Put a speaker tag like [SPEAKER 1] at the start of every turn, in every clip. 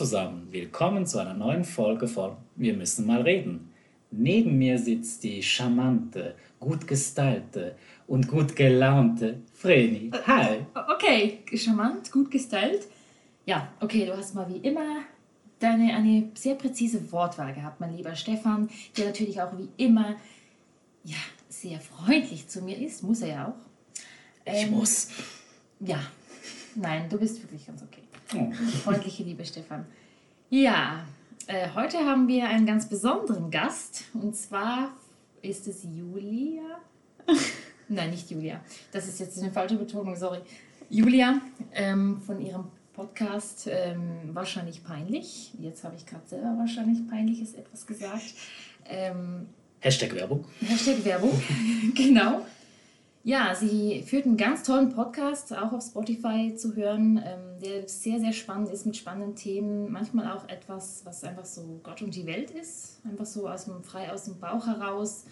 [SPEAKER 1] Zusammen, willkommen zu einer neuen Folge von Wir müssen mal reden. Neben mir sitzt die charmante, gut gestylte und gut gelaunte Vreni. Hi.
[SPEAKER 2] Okay, charmant, gut gestylt. Ja, okay, du hast mal wie immer deine eine sehr präzise Wortwahl gehabt, mein lieber Stefan, der natürlich auch wie immer ja, sehr freundlich zu mir ist, muss er ja auch.
[SPEAKER 1] Ich
[SPEAKER 2] Ähm,
[SPEAKER 1] muss.
[SPEAKER 2] Ja, nein, du bist wirklich ganz okay.
[SPEAKER 1] Oh.
[SPEAKER 2] Freundliche liebe Stefan. Ja, äh, heute haben wir einen ganz besonderen Gast und zwar ist es Julia. Nein, nicht Julia. Das ist jetzt eine falsche Betonung, sorry. Julia ähm, von ihrem Podcast ähm, Wahrscheinlich peinlich. Jetzt habe ich gerade selber wahrscheinlich peinliches etwas gesagt. Ähm,
[SPEAKER 1] Hashtag Werbung.
[SPEAKER 2] Hashtag Werbung, genau. Ja, sie führt einen ganz tollen Podcast, auch auf Spotify zu hören, ähm, der sehr, sehr spannend ist mit spannenden Themen. Manchmal auch etwas, was einfach so Gott und die Welt ist. Einfach so aus dem, frei aus dem Bauch heraus.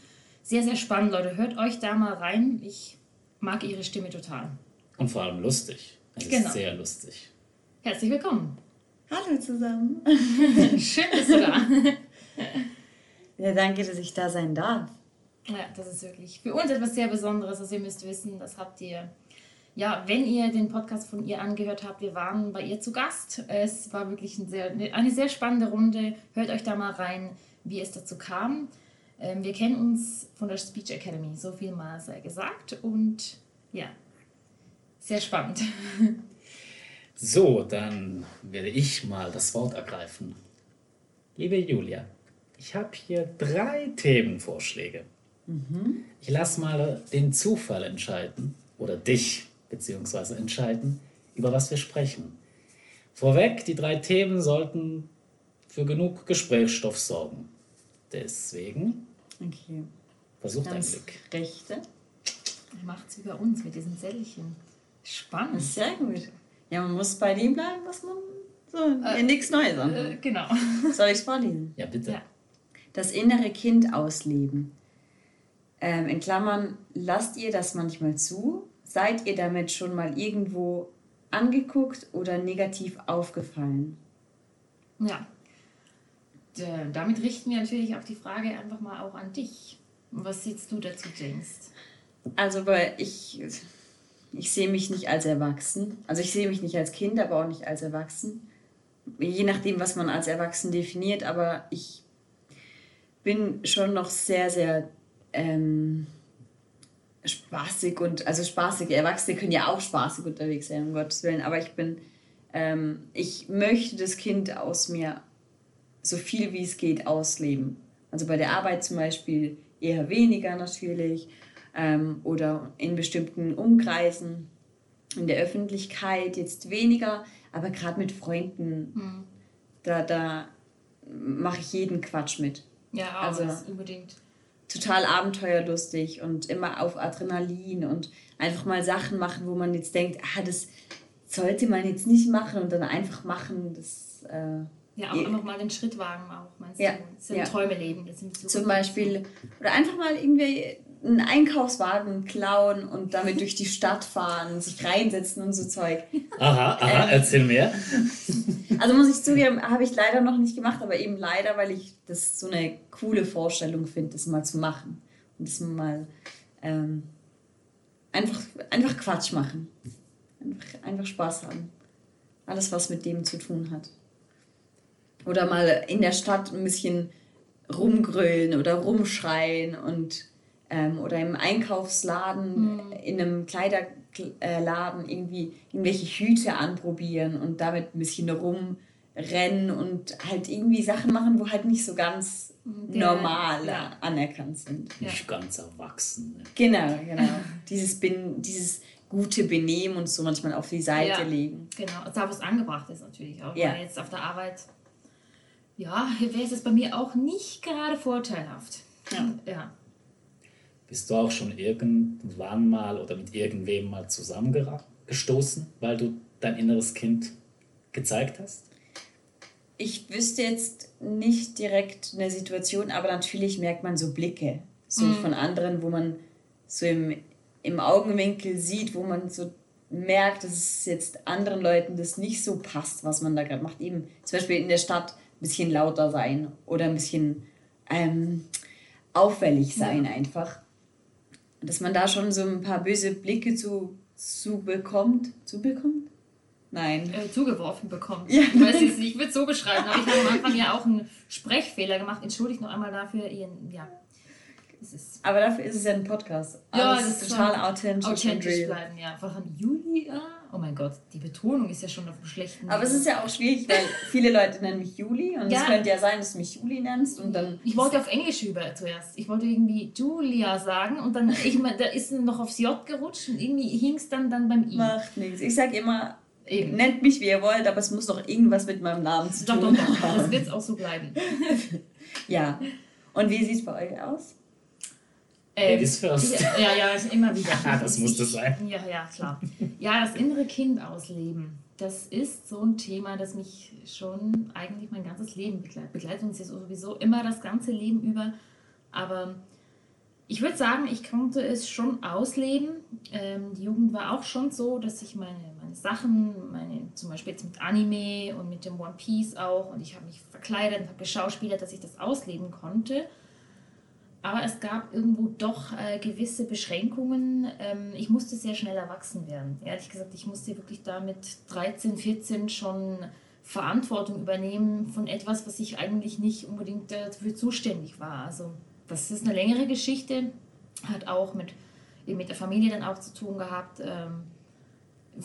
[SPEAKER 2] Sehr, sehr spannend, Leute. Hört euch da mal rein. Ich mag ihre Stimme total.
[SPEAKER 1] Und vor allem lustig. Es ist
[SPEAKER 2] Genau.
[SPEAKER 1] sehr lustig.
[SPEAKER 2] Herzlich willkommen.
[SPEAKER 3] Hallo zusammen.
[SPEAKER 2] Schön, bist du da.
[SPEAKER 3] Ja, danke, dass ich da sein darf.
[SPEAKER 2] Ja, das ist wirklich für uns etwas sehr Besonderes. Also ihr müsst wissen, das habt ihr, ja, wenn ihr den Podcast von ihr angehört habt, wir waren bei ihr zu Gast. Es war wirklich ein sehr, eine sehr spannende Runde. Hört euch da mal rein, wie es dazu kam. Ähm, wir kennen uns von der Speech Academy, so viel mal sei gesagt. Und ja, sehr spannend.
[SPEAKER 1] So, dann werde ich mal das Wort ergreifen. Liebe Julia, ich habe hier drei Themenvorschläge. Ich lasse mal den Zufall entscheiden oder dich beziehungsweise entscheiden, über was wir sprechen. Vorweg, die drei Themen sollten für genug Gesprächsstoff sorgen. Deswegen
[SPEAKER 3] Okay.
[SPEAKER 1] versuch dein
[SPEAKER 3] Ganz
[SPEAKER 1] Glück.
[SPEAKER 3] rechte.
[SPEAKER 2] Macht's wie bei uns mit diesen Zettelchen. Spannend.
[SPEAKER 3] Sehr gut. Ja, man muss bei dem bleiben, was man so. ja, nichts Neues an.
[SPEAKER 2] Äh, genau.
[SPEAKER 3] Soll ich es vorlesen?
[SPEAKER 1] Ja, bitte.
[SPEAKER 2] Ja.
[SPEAKER 3] Das innere Kind ausleben. Ähm, in Klammern, lasst ihr das manchmal zu? Seid ihr damit schon mal irgendwo angeguckt oder negativ aufgefallen?
[SPEAKER 2] Ja. Damit richten wir natürlich auch die Frage einfach mal auch an dich. Was siehst du dazu, denkst?
[SPEAKER 3] Also, weil ich, ich sehe mich nicht als erwachsen. Also, ich sehe mich nicht als Kind, aber auch nicht als erwachsen. Je nachdem, was man als erwachsen definiert, aber ich bin schon noch sehr, sehr ähm, spaßig und, also spaßig, Erwachsene können ja auch spaßig unterwegs sein, um Gottes Willen, aber ich bin, ähm, ich möchte das Kind aus mir so viel wie es geht ausleben. Also bei der Arbeit zum Beispiel eher weniger natürlich ähm, oder in bestimmten Umkreisen, in der Öffentlichkeit jetzt weniger, aber gerade mit Freunden, da, da mache ich jeden Quatsch mit.
[SPEAKER 2] Ja,
[SPEAKER 3] also
[SPEAKER 2] unbedingt.
[SPEAKER 3] Total abenteuerlustig und immer auf Adrenalin und einfach mal Sachen machen, wo man jetzt denkt, ah, das sollte man jetzt nicht machen und dann einfach machen, das... Äh,
[SPEAKER 2] Ja, auch
[SPEAKER 3] Ja.
[SPEAKER 2] einfach mal den Schritt wagen, auch meinst
[SPEAKER 3] Ja,
[SPEAKER 2] du? Das sind
[SPEAKER 3] ja.
[SPEAKER 2] Träume leben. Das sind so
[SPEAKER 3] Zum Beispiel, oder einfach mal irgendwie einen Einkaufswagen klauen und damit durch die Stadt fahren, sich reinsetzen und so Zeug.
[SPEAKER 1] Aha, aha,
[SPEAKER 3] Ähm.
[SPEAKER 1] erzähl mehr.
[SPEAKER 3] Also muss ich zugeben, habe ich leider noch nicht gemacht, aber eben leider, weil ich das so eine coole Vorstellung finde, das mal zu machen. Und das mal ähm, einfach, einfach Quatsch machen. Einfach, einfach Spaß haben. Alles, was mit dem zu tun hat. Oder mal in der Stadt ein bisschen rumgrölen oder rumschreien und ähm, oder im Einkaufsladen, in einem Kleiderladen irgendwie irgendwelche Hüte anprobieren und damit ein bisschen rumrennen und halt irgendwie Sachen machen, wo halt nicht so ganz
[SPEAKER 2] Der-
[SPEAKER 3] normal
[SPEAKER 2] ja.
[SPEAKER 3] anerkannt sind.
[SPEAKER 2] Ja.
[SPEAKER 1] Nicht ganz erwachsen. ne?
[SPEAKER 3] Genau, genau. dieses, Ben- dieses gute Benehmen und so manchmal auf die Seite
[SPEAKER 2] Ja.
[SPEAKER 3] legen.
[SPEAKER 2] Genau, und da wo es angebracht ist natürlich auch.
[SPEAKER 3] Ja.
[SPEAKER 2] Weil jetzt auf der Arbeit, ja, wäre es jetzt bei mir auch nicht gerade vorteilhaft.
[SPEAKER 3] Ja.
[SPEAKER 2] ja.
[SPEAKER 1] Bist du auch schon irgendwann mal oder mit irgendwem mal zusammengestoßen, weil du dein inneres Kind gezeigt hast?
[SPEAKER 3] Ich wüsste jetzt nicht direkt eine Situation, aber natürlich merkt man so Blicke so von anderen, wo man so im, im Augenwinkel sieht, wo man so merkt, dass es jetzt anderen Leuten das nicht so passt, was man da gerade macht. Eben zum Beispiel in der Stadt ein bisschen lauter sein oder ein bisschen ähm, auffällig sein ja. einfach. Dass man da schon so ein paar böse Blicke zu, zu bekommt. Zu bekommt? Nein.
[SPEAKER 2] Äh, zugeworfen bekommt. Ja. Ich weiß jetzt nicht, ich würde es so beschreiben, aber ich habe am Anfang ja auch einen Sprechfehler gemacht. Entschuldigt noch einmal dafür Ihren, ja.
[SPEAKER 3] Aber dafür ist es ja ein Podcast. Ja, Alles das ist total
[SPEAKER 2] authentisch. Authentisch bleiben, ja. Von Julia. Oh mein Gott, die Betonung ist ja schon auf dem schlechten.
[SPEAKER 3] Aber es ist ja auch schwierig, weil viele Leute nennen mich Juli und ja. es könnte ja sein, dass du mich Juli nennst und dann.
[SPEAKER 2] Ich wollte auf Englisch über zuerst. Ich wollte irgendwie Julia sagen und dann, ich meine, da ist noch aufs J gerutscht und irgendwie hing es dann, dann beim I.
[SPEAKER 3] Macht nichts. Ich sage immer, Eben. Nennt mich, wie ihr wollt, aber es muss doch irgendwas mit meinem Namen zu tun haben. Doch, doch,
[SPEAKER 2] doch. Das wird auch so bleiben.
[SPEAKER 3] ja. Und wie sieht es bei euch aus?
[SPEAKER 2] Ähm, Ladies first. Ja, ja, immer wieder.
[SPEAKER 1] ah, das muss das sein.
[SPEAKER 2] Ja, ja, klar. Ja, das innere Kind ausleben. Das ist so ein Thema, das mich schon eigentlich mein ganzes Leben begleitet. Begleitet uns jetzt sowieso immer das ganze Leben über. Aber ich würde sagen, ich konnte es schon ausleben. Ähm, die Jugend war auch schon so, dass ich meine, meine Sachen, meine, zum Beispiel jetzt mit Anime und mit dem One Piece auch, und ich habe mich verkleidet und habe geschauspielert, dass ich das ausleben konnte. Aber es gab irgendwo doch äh, gewisse Beschränkungen. Ähm, ich musste sehr schnell erwachsen werden. Ehrlich gesagt, ich musste wirklich da mit 13, 14 schon Verantwortung übernehmen von etwas, was ich eigentlich nicht unbedingt dafür zuständig war. Also das ist eine längere Geschichte, hat auch mit, mit der Familie dann auch zu tun gehabt. Ähm,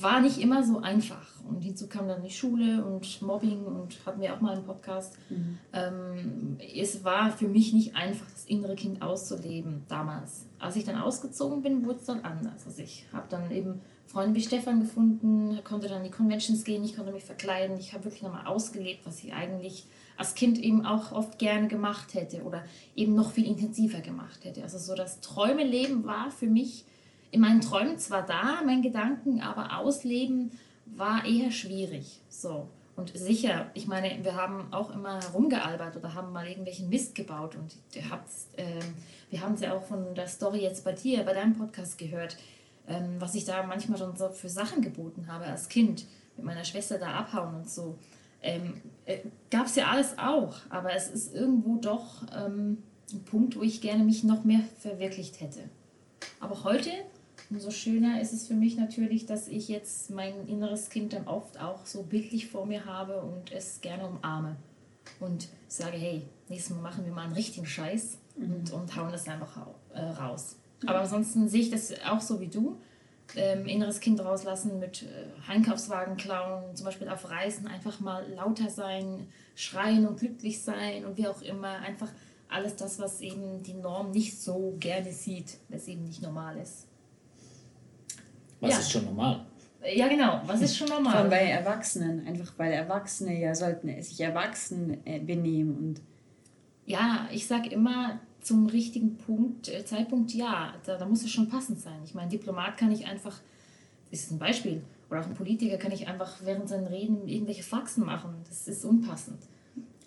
[SPEAKER 2] war nicht immer so einfach. Und hinzu kam dann die Schule und Mobbing und hatten wir auch mal einen Podcast. Mhm. Ähm, es war für mich nicht einfach, das innere Kind auszuleben damals. Als ich dann ausgezogen bin, wurde es dann anders. Also ich habe dann eben Freunde wie Stefan gefunden, konnte dann in die Conventions gehen, ich konnte mich verkleiden. Ich habe wirklich nochmal ausgelebt, was ich eigentlich als Kind eben auch oft gerne gemacht hätte oder eben noch viel intensiver gemacht hätte. Also so das Träumeleben war für mich in meinen Träumen zwar da, mein Gedanken, aber ausleben war eher schwierig. So. Und sicher, ich meine, wir haben auch immer herumgealbert oder haben mal irgendwelchen Mist gebaut. Und äh, wir haben es ja auch von der Story jetzt bei dir, bei deinem Podcast gehört, ähm, was ich da manchmal schon so für Sachen geboten habe als Kind, mit meiner Schwester da abhauen und so. Ähm, äh, Gab es ja alles auch, aber es ist irgendwo doch ähm, ein Punkt, wo ich gerne mich noch mehr verwirklicht hätte. Aber heute umso schöner ist es für mich natürlich, dass ich jetzt mein inneres Kind dann oft auch so bildlich vor mir habe und es gerne umarme und sage, hey, nächstes Mal machen wir mal einen richtigen Scheiß und, mhm. und hauen das einfach äh, raus. Aber ansonsten sehe ich das auch so wie du. Ähm, inneres Kind rauslassen mit äh, Einkaufswagen klauen, zum Beispiel auf Reisen einfach mal lauter sein, schreien und glücklich sein und wie auch immer. Einfach alles das, was eben die Norm nicht so gerne sieht, was eben nicht normal ist.
[SPEAKER 1] Was ja. ist schon normal?
[SPEAKER 2] Ja, genau. Was ist schon normal? Vor allem
[SPEAKER 3] bei Erwachsenen. Einfach weil Erwachsene ja sollten sich erwachsen äh, benehmen. Und
[SPEAKER 2] ja, ich sage immer zum richtigen Punkt, äh, Zeitpunkt ja. Da, da muss es schon passend sein. Ich meine, Diplomat kann ich einfach, das ist ein Beispiel, oder auch ein Politiker kann ich einfach während seinen Reden irgendwelche Faxen machen. Das ist unpassend.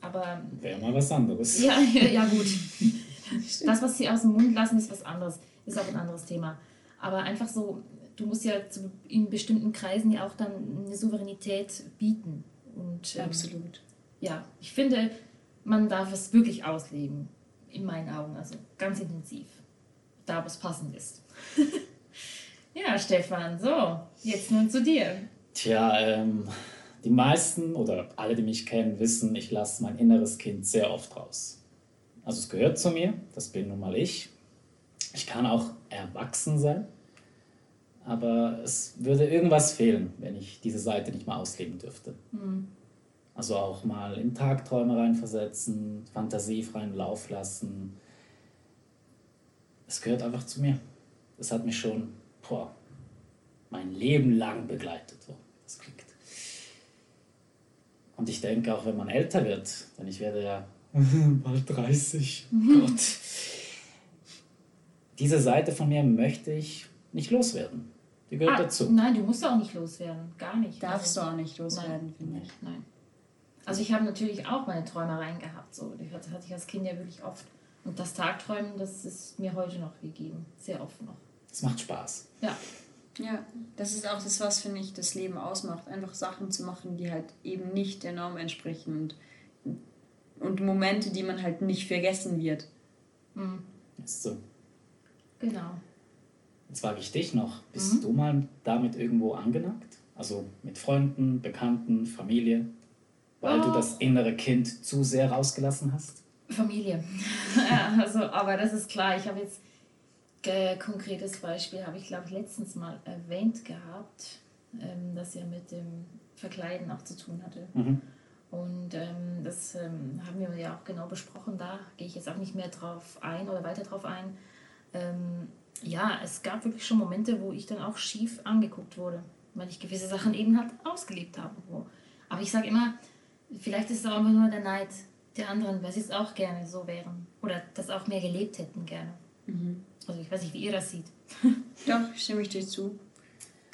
[SPEAKER 2] Aber.
[SPEAKER 1] Wäre mal was anderes.
[SPEAKER 2] Ja, ja, ja gut. das, was sie aus dem Mund lassen, ist was anderes. Ist auch ein anderes Thema. Aber einfach so, du musst ja zu, in bestimmten Kreisen ja auch dann eine Souveränität bieten. Und, ähm,
[SPEAKER 3] Absolut.
[SPEAKER 2] Ja, ich finde, man darf es wirklich ausleben, in meinen Augen, also ganz intensiv, da wo es passend ist. ja, Stefan, so, jetzt nun zu dir.
[SPEAKER 1] Tja, ähm, die meisten oder alle, die mich kennen, wissen, ich lasse mein inneres Kind sehr oft raus. Also es gehört zu mir, das bin nun mal ich. Ich kann auch erwachsen sein, aber es würde irgendwas fehlen, wenn ich diese Seite nicht mal ausleben dürfte. Mhm. Also auch mal in Tagträume reinversetzen, fantasiefreien Lauf lassen. Es gehört einfach zu mir. Das hat mich schon boah, mein Leben lang begleitet. So, das klingt. Und ich denke auch, wenn man älter wird, denn ich werde ja bald 30, mhm. Gott. Diese Seite von mir möchte ich nicht loswerden. Die gehört ah, dazu.
[SPEAKER 2] Nein, du musst auch nicht loswerden. Gar nicht.
[SPEAKER 3] Darfst also, du auch nicht loswerden, finde ich.
[SPEAKER 2] Nein. Also ich habe natürlich auch meine Träumereien gehabt. So. Das hatte ich als Kind ja wirklich oft. Und das Tagträumen, das ist mir heute noch gegeben. Sehr oft noch.
[SPEAKER 1] Es macht Spaß.
[SPEAKER 2] Ja.
[SPEAKER 3] Ja, das ist auch das, was, finde ich, das Leben ausmacht. Einfach Sachen zu machen, die halt eben nicht der Norm entsprechen und, und Momente, die man halt nicht vergessen wird.
[SPEAKER 2] Mhm.
[SPEAKER 1] Ist so.
[SPEAKER 2] Genau.
[SPEAKER 1] Jetzt frage ich dich noch, bist
[SPEAKER 2] Mhm.
[SPEAKER 1] du mal damit irgendwo angenackt? Also mit Freunden, Bekannten, Familie? Weil du
[SPEAKER 2] Oh.
[SPEAKER 1] das innere Kind zu sehr rausgelassen hast?
[SPEAKER 2] Familie. ja, also, aber das ist klar. Ich habe jetzt äh, konkretes Beispiel, habe ich glaube ich letztens mal erwähnt gehabt, ähm, das ja mit dem Verkleiden auch zu tun hatte.
[SPEAKER 1] Mhm.
[SPEAKER 2] Und ähm, das ähm, haben wir ja auch genau besprochen. Da gehe ich jetzt auch nicht mehr drauf ein oder weiter drauf ein. Ähm, ja, es gab wirklich schon Momente, wo ich dann auch schief angeguckt wurde, weil ich gewisse Sachen eben halt ausgelebt habe. Wo. Aber ich sage immer, vielleicht ist es auch immer nur der Neid der anderen, weil sie es auch gerne so wären oder das auch mehr gelebt hätten gerne. Also ich weiß nicht, wie ihr das seht.
[SPEAKER 3] Doch, stimme ich dir zu.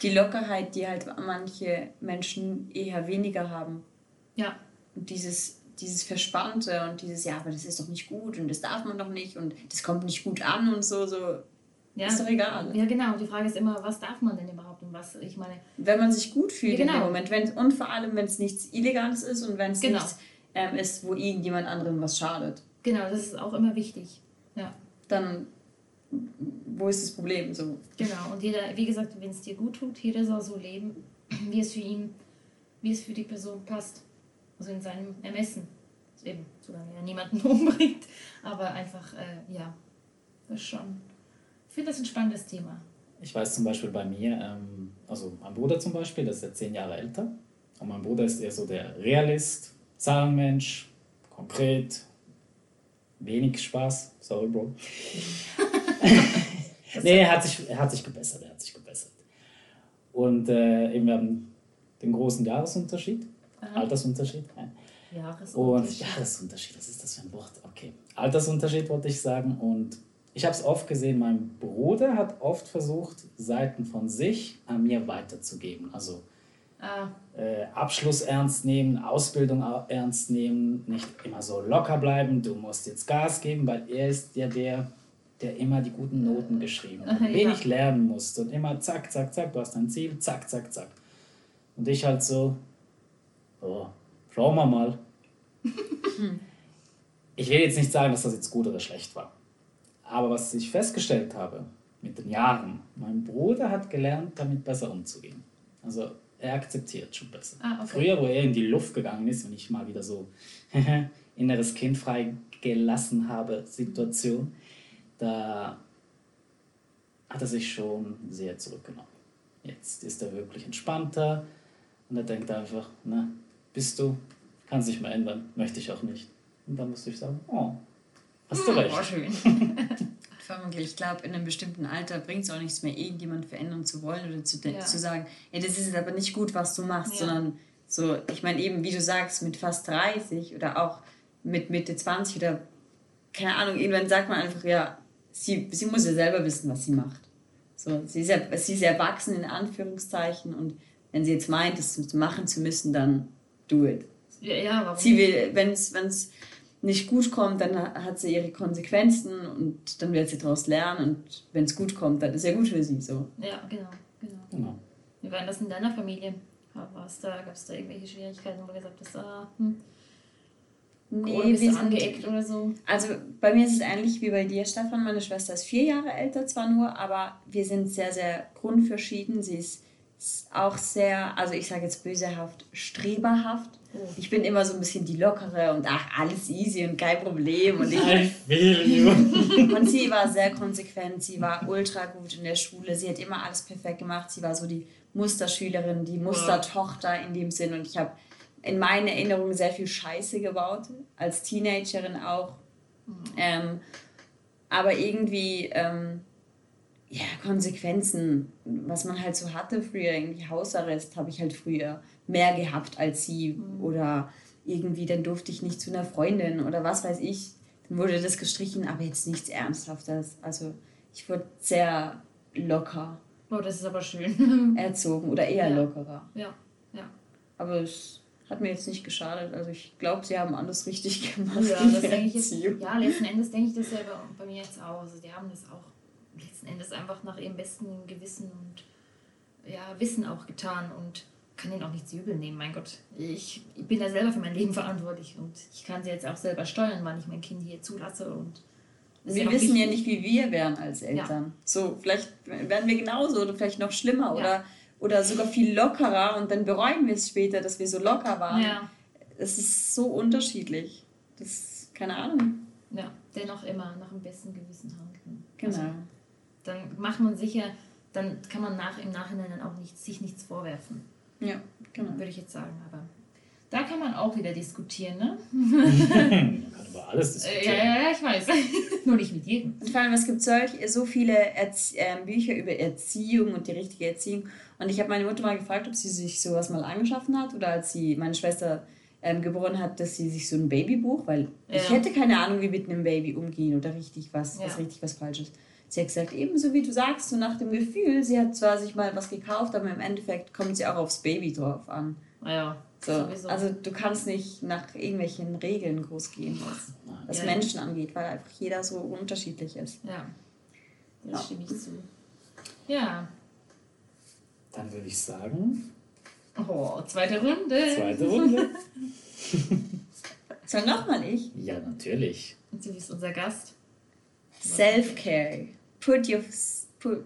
[SPEAKER 3] Die Lockerheit, die halt manche Menschen eher weniger haben.
[SPEAKER 2] Ja,
[SPEAKER 3] Und dieses, dieses Verspannte und dieses, ja, aber das ist doch nicht gut und das darf man doch nicht und das kommt nicht gut an und so, so.
[SPEAKER 2] Ja.
[SPEAKER 3] Ist doch egal.
[SPEAKER 2] Ja, genau. Die Frage ist immer, was darf man denn überhaupt und was, ich meine,
[SPEAKER 3] Wenn man sich gut fühlt
[SPEAKER 2] Ja,
[SPEAKER 3] in dem
[SPEAKER 2] genau.
[SPEAKER 3] Moment. Wenn, und vor allem, wenn es nichts Illegales ist und wenn es
[SPEAKER 2] Genau.
[SPEAKER 3] nichts ähm, ist, wo irgendjemand anderem was schadet.
[SPEAKER 2] genau, das ist auch immer wichtig. Ja.
[SPEAKER 3] Dann, wo ist das Problem? So.
[SPEAKER 2] Genau, und jeder, wie gesagt, wenn es dir gut tut, jeder soll so leben, wie es für ihn, wie es für die Person passt. Also in seinem Ermessen. Eben, solange er niemanden umbringt. Aber einfach, äh, ja, das ist schon. Ich finde das ein spannendes Thema.
[SPEAKER 1] Ich weiß zum Beispiel bei mir, ähm, also mein Bruder zum Beispiel, der ist ja zehn Jahre älter. Und mein Bruder ist eher so der Realist, Zahlenmensch, konkret, wenig Spaß. Sorry, Bro. nee, er hat, sich, er hat sich gebessert, er hat sich gebessert. Und äh, eben wir haben den großen Jahresunterschied, Altersunterschied. Ja. Und
[SPEAKER 2] Jahresunterschied.
[SPEAKER 1] Jahresunterschied, was ist das für ein Wort? Okay. Altersunterschied wollte ich sagen. Und ich habe es oft gesehen, mein Bruder hat oft versucht, Seiten von sich an mir weiterzugeben. Also
[SPEAKER 2] Ah,
[SPEAKER 1] äh, Abschluss ernst nehmen, Ausbildung au- ernst nehmen, nicht immer so locker bleiben, du musst jetzt Gas geben, weil er ist ja der, der immer die guten Noten geschrieben hat,
[SPEAKER 2] Ja.
[SPEAKER 1] wenig lernen musste und immer zack, zack, zack, du hast ein Ziel, zack, zack, zack. Und ich halt so, oh, schauen wir mal. ich will jetzt nicht sagen, dass das jetzt gut oder schlecht war. Aber was ich festgestellt habe mit den Jahren, mein Bruder hat gelernt, damit besser umzugehen. Also er akzeptiert schon besser.
[SPEAKER 2] Ah, okay.
[SPEAKER 1] Früher, wo er in die Luft gegangen ist und ich mal wieder so inneres Kind freigelassen habe, Situation, da hat er sich schon sehr zurückgenommen. Jetzt ist er wirklich entspannter und er denkt einfach, na, bist du, kann sich mal ändern, möchte ich auch nicht. Und dann musste ich sagen, oh, hast du recht.
[SPEAKER 2] oh, schön.
[SPEAKER 3] Vermutlich, ich glaube, in einem bestimmten Alter bringt es auch nichts mehr, irgendjemand verändern zu wollen oder zu,
[SPEAKER 2] Ja.
[SPEAKER 3] zu sagen, ja, das ist jetzt aber nicht gut, was du machst,
[SPEAKER 2] Ja.
[SPEAKER 3] sondern so, ich meine eben, wie du sagst, mit fast 30 oder auch mit Mitte 20 oder keine Ahnung, irgendwann sagt man einfach, ja, sie, sie muss ja selber wissen, was sie macht. So, sie, ist ja, sie ist erwachsen in Anführungszeichen und wenn sie jetzt meint, das machen zu müssen, dann do it.
[SPEAKER 2] Ja, ja warum
[SPEAKER 3] Sie
[SPEAKER 2] nicht?
[SPEAKER 3] will, wenn es nicht gut kommt, dann ha- hat sie ihre Konsequenzen und dann wird sie daraus lernen und wenn es gut kommt, dann ist ja gut für sie so.
[SPEAKER 2] Ja, genau, genau.
[SPEAKER 1] Genau.
[SPEAKER 2] Wie war denn das in deiner Familie? War's da, Gab es da irgendwelche Schwierigkeiten, wo du gesagt hast, ah, hm, oder bist du angeeckt oder so?
[SPEAKER 3] also bei mir ist es ähnlich wie bei dir, Stefan. Meine Schwester ist vier Jahre älter zwar nur, aber wir sind sehr, sehr grundverschieden. Sie ist auch sehr, also ich sage jetzt bösehaft, streberhaft.
[SPEAKER 2] Oh.
[SPEAKER 3] Ich bin immer so ein bisschen die Lockere und ach, alles easy und kein Problem. Und ich. Und sie war sehr konsequent, sie war ultra gut in der Schule, sie hat immer alles perfekt gemacht, sie war so die Musterschülerin, die Mustertochter in dem Sinn und ich habe in meinen Erinnerungen sehr viel Scheiße gebaut, als Teenagerin auch. Ähm, aber irgendwie, ähm, ja, Konsequenzen, was man halt so hatte früher, irgendwie Hausarrest habe ich halt früher mehr gehabt als sie oder irgendwie, dann durfte ich nicht zu einer Freundin oder was weiß ich. Dann wurde das gestrichen, aber jetzt nichts Ernsthaftes. Also ich wurde sehr locker
[SPEAKER 2] Oh, das ist aber schön.
[SPEAKER 3] erzogen oder eher
[SPEAKER 2] Ja.
[SPEAKER 3] lockerer.
[SPEAKER 2] ja, ja.
[SPEAKER 3] Aber es hat mir jetzt nicht geschadet. Also ich glaube, sie haben alles richtig gemacht.
[SPEAKER 2] Ja, das denke ich jetzt, ja, letzten Endes denke ich das ja bei, bei mir jetzt auch. Also die haben das auch letzten Endes einfach nach ihrem besten Gewissen und ja, Wissen auch getan und kann ihnen auch nichts übel nehmen. Mein Gott, ich, ich bin da selber für mein Leben verantwortlich und ich kann sie jetzt auch selber steuern, wann ich mein Kind hier zulasse und
[SPEAKER 3] wir wissen ja nicht, wie wir wären als Eltern. Ja. So, vielleicht werden wir genauso oder vielleicht noch schlimmer ja. oder, oder sogar viel lockerer und dann bereuen wir es später, dass wir so locker waren. Ja. Es ist so unterschiedlich. Das keine Ahnung.
[SPEAKER 2] Ja, dennoch immer nach dem besten Gewissen handeln. Genau. Also, dann macht man sicher, dann kann man nach, im Nachhinein dann auch nicht, sich nichts vorwerfen. Ja, genau. Würde ich jetzt sagen, aber da kann man auch wieder diskutieren, ne? man kann über alles diskutieren. Ja, ja, ich weiß. Nur nicht mit jedem.
[SPEAKER 3] Und vor allem, es gibt solch, so viele Erzie äh, Bücher über Erziehung und die richtige Erziehung. Und ich habe meine Mutter mal gefragt, ob sie sich sowas mal angeschaffen hat oder als sie meine Schwester ähm, geboren hat, dass sie sich so ein Babybuch, weil ja. ich hätte keine Ahnung, wie mit einem Baby umgehen oder richtig was, ja. was richtig was Falsches. Sie hat gesagt, ebenso wie du sagst, so nach dem Gefühl, sie hat zwar sich mal was gekauft, aber im Endeffekt kommt sie auch aufs Baby drauf an. Ja. So, also du kannst nicht nach irgendwelchen Regeln groß gehen, was, was ja, Menschen ja. angeht, weil einfach jeder so unterschiedlich ist. Ja,
[SPEAKER 2] das ja. stimme ich zu. Ja.
[SPEAKER 1] Dann würde ich sagen.
[SPEAKER 2] Oh, zweite Runde.
[SPEAKER 1] Zweite Runde.
[SPEAKER 3] Soll nochmal ich?
[SPEAKER 1] Ja, natürlich.
[SPEAKER 2] Und du bist unser Gast.
[SPEAKER 3] Self-care. Put your put,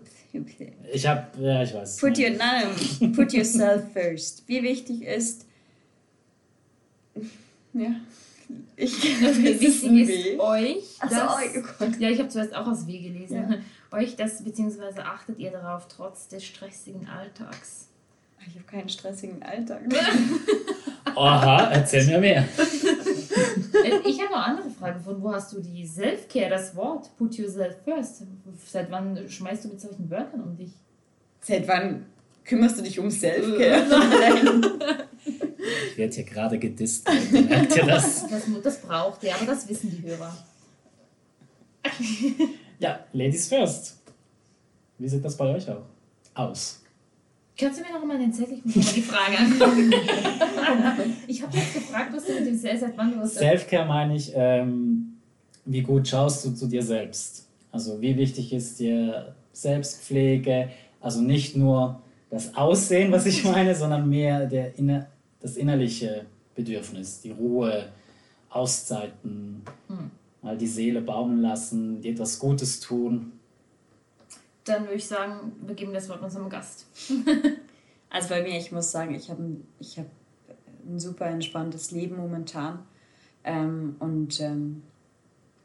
[SPEAKER 1] ich habe, ja, ich weiß.
[SPEAKER 3] Put, your, nein, put yourself first. Wie wichtig ist, ja, ich
[SPEAKER 2] wie wichtig ist euch, das, also, oh ja, ich habe zuerst auch aus W gelesen, ja. euch das, beziehungsweise achtet ihr darauf, trotz des stressigen Alltags?
[SPEAKER 3] Ich habe keinen stressigen Alltag.
[SPEAKER 1] Aha, erzähl mir mehr.
[SPEAKER 2] Äh, ich habe noch andere Fragen. Von wo hast du die Self-Care, das Wort Put yourself first? Seit wann schmeißt du mit solchen Wörtern um dich?
[SPEAKER 3] Seit wann kümmerst du dich um Self-Care?
[SPEAKER 1] ich werde hier gerade gedisst. Merkt ihr das?
[SPEAKER 2] das? Das braucht ihr, aber das wissen die Hörer.
[SPEAKER 1] ja, Ladies first. Wie sieht das bei euch auch aus?
[SPEAKER 2] Kannst du mir noch mal den Zettel? Ich muss mal die Frage angucken. ich habe jetzt gefragt, was du mit dem Self, seit wann du was
[SPEAKER 1] Selfcare meine ich, ähm, wie gut schaust du zu dir selbst? Also wie wichtig ist dir Selbstpflege? Also nicht nur das Aussehen, was ich meine, sondern mehr der inner, das innerliche Bedürfnis, die Ruhe, Auszeiten, hm. mal die Seele baumeln lassen, dir etwas Gutes tun
[SPEAKER 2] dann würde ich sagen, wir geben das Wort unserem Gast.
[SPEAKER 3] also bei mir, ich muss sagen, ich habe ich hab ein super entspanntes Leben momentan. Ähm, und ähm,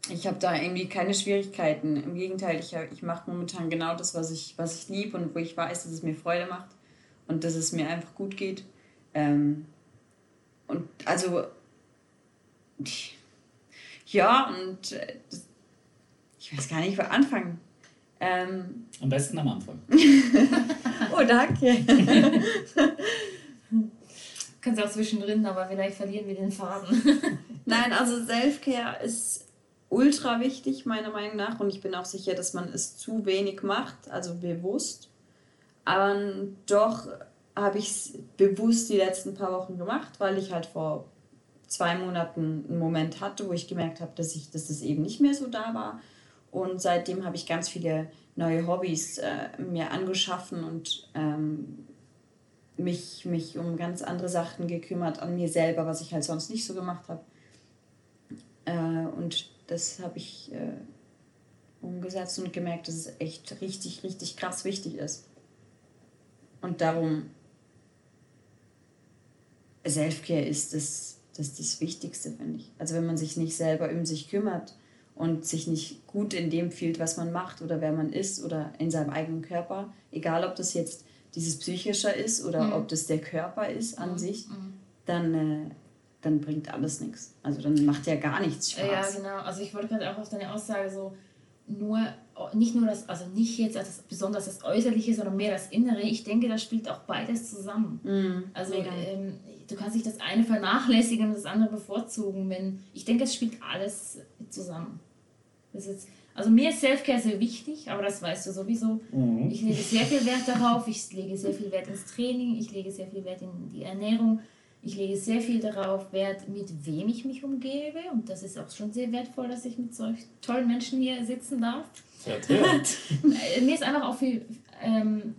[SPEAKER 3] ich habe da irgendwie keine Schwierigkeiten. Im Gegenteil, ich, ich mache momentan genau das, was ich, was ich liebe und wo ich weiß, dass es mir Freude macht und dass es mir einfach gut geht. Ähm, und also, ja, und äh, ich weiß gar nicht, wo anfangen. Ähm,
[SPEAKER 1] Am besten am Anfang.
[SPEAKER 3] oh, danke.
[SPEAKER 2] Kannst auch zwischendrin, aber vielleicht verlieren wir den Faden.
[SPEAKER 3] Nein, also Selfcare ist ultra wichtig, meiner Meinung nach. Und ich bin auch sicher, dass man es zu wenig macht, also bewusst. Aber doch habe ich es bewusst die letzten paar Wochen gemacht, weil ich halt vor zwei Monaten einen Moment hatte, wo ich gemerkt habe, dass, ich, dass das eben nicht mehr so da war. Und seitdem habe ich ganz viele neue Hobbys äh, mir angeschaffen und ähm, mich, mich um ganz andere Sachen gekümmert an mir selber, was ich halt sonst nicht so gemacht habe. Äh, und das habe ich äh, umgesetzt und gemerkt, dass es echt richtig, richtig krass wichtig ist. Und darum, Selfcare ist das, das, das Wichtigste, finde ich. Also wenn man sich nicht selber um sich kümmert, und sich nicht gut in dem fühlt, was man macht oder wer man ist oder in seinem eigenen Körper, egal ob das jetzt dieses Psychische ist oder mhm. ob das der Körper ist an mhm. sich, mhm. dann, äh, dann bringt alles nichts. Also dann macht ja gar nichts
[SPEAKER 2] Spaß. Ja, genau. Also ich wollte gerade auch auf deine Aussage so, nur, nicht nur das, also nicht jetzt das, besonders das Äußerliche, sondern mehr das Innere. Ich denke, das spielt auch beides zusammen. Mhm. Also ähm, du kannst nicht das eine vernachlässigen und das andere bevorzugen. Wenn, ich denke, es spielt alles zusammen. Das ist, also mir ist Selfcare sehr wichtig, aber das weißt du sowieso. Mhm. Ich lege sehr viel Wert darauf, ich lege sehr viel Wert ins Training, ich lege sehr viel Wert in die Ernährung, ich lege sehr viel darauf Wert, mit wem ich mich umgebe. Und das ist auch schon sehr wertvoll, dass ich mit solch tollen Menschen hier sitzen darf. Sehr äh, Mir ist einfach auch viel, ähm,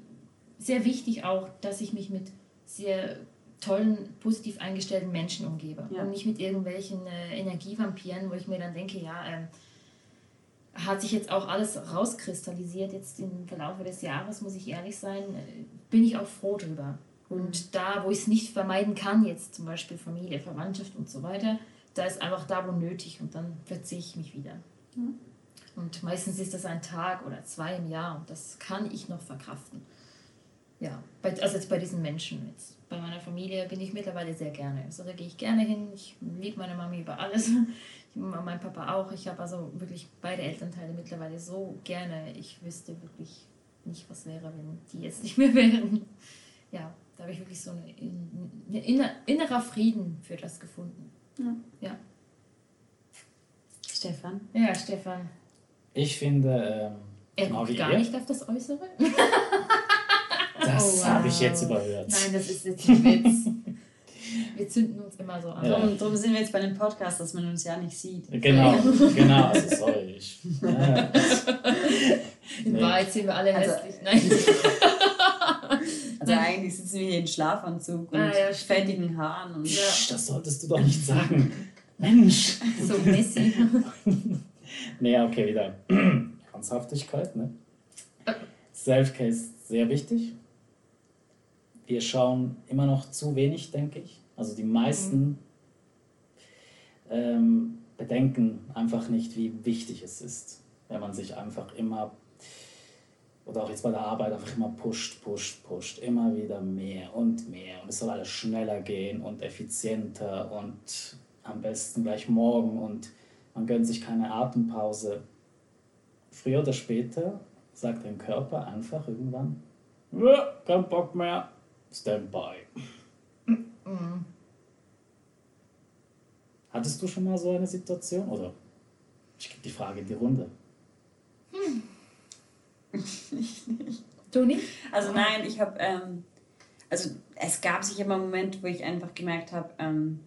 [SPEAKER 2] sehr wichtig auch, dass ich mich mit sehr tollen, positiv eingestellten Menschen umgebe
[SPEAKER 3] Ja.
[SPEAKER 2] und nicht mit irgendwelchen äh, Energievampiren, wo ich mir dann denke, ja, ähm, hat sich jetzt auch alles rauskristallisiert jetzt im Verlauf des Jahres, muss ich ehrlich sein, bin ich auch froh drüber. Und da, wo ich es nicht vermeiden kann, jetzt zum Beispiel Familie, Verwandtschaft und so weiter, da ist einfach da, wo nötig und dann verziehe ich mich wieder. Und meistens ist das ein Tag oder zwei im Jahr und das kann ich noch verkraften. Ja, bei, also jetzt bei diesen Menschen. Jetzt bei meiner Familie bin ich mittlerweile sehr gerne. Also da gehe ich gerne hin. Ich liebe meine Mami über alles. Ich, mein Papa auch. Ich habe also wirklich beide Elternteile mittlerweile so gerne. Ich wüsste wirklich nicht, was wäre, wenn die jetzt nicht mehr wären. Ja, da habe ich wirklich so eine, eine inner, innerer Frieden für das gefunden. Ja,
[SPEAKER 3] Stefan?
[SPEAKER 2] ja Stefan.
[SPEAKER 1] Ich finde, ähm,
[SPEAKER 2] Er
[SPEAKER 1] genau
[SPEAKER 2] guckt
[SPEAKER 1] wie
[SPEAKER 2] gar
[SPEAKER 1] ihr,
[SPEAKER 2] nicht auf das Äußere.
[SPEAKER 1] das
[SPEAKER 2] Oh, wow.
[SPEAKER 1] habe ich jetzt überhört.
[SPEAKER 2] Nein, das ist jetzt ein Witz. Wir zünden uns immer so an.
[SPEAKER 1] Ja.
[SPEAKER 3] Drum, drum sind wir jetzt bei dem Podcast, dass man uns ja nicht sieht.
[SPEAKER 1] Genau, genau, also sorry. Ich, ja,
[SPEAKER 2] In
[SPEAKER 1] Nee.
[SPEAKER 2] Wahrheit sind wir alle
[SPEAKER 3] Also-
[SPEAKER 2] hässlich. Nein.
[SPEAKER 3] Also eigentlich sitzen wir hier in Schlafanzug und
[SPEAKER 2] Ah, ja,
[SPEAKER 3] fettigen Haaren. Und
[SPEAKER 2] Ja.
[SPEAKER 1] Psch, das solltest du doch nicht sagen. Mensch.
[SPEAKER 2] So Messi.
[SPEAKER 1] Nee, okay, wieder. Ernsthaftigkeit, ne? Self-Care ist sehr wichtig. Wir schauen immer noch zu wenig, denke ich. Also die meisten ähm, bedenken einfach nicht, wie wichtig es ist, wenn man sich einfach immer, oder auch jetzt bei der Arbeit, einfach immer pusht, pusht, pusht, immer wieder mehr und mehr. Und es soll alles schneller gehen und effizienter und am besten gleich morgen und man gönnt sich keine Atempause. Früher oder später sagt dein Körper einfach irgendwann, "Ja, kein Bock mehr, Standby. Hattest du schon mal so eine Situation? Oder ich gebe die Frage in die Runde.
[SPEAKER 2] Du nicht?
[SPEAKER 3] Also nein, ich habe, ähm, also es gab sicher mal einen Moment, wo ich einfach gemerkt habe, ähm,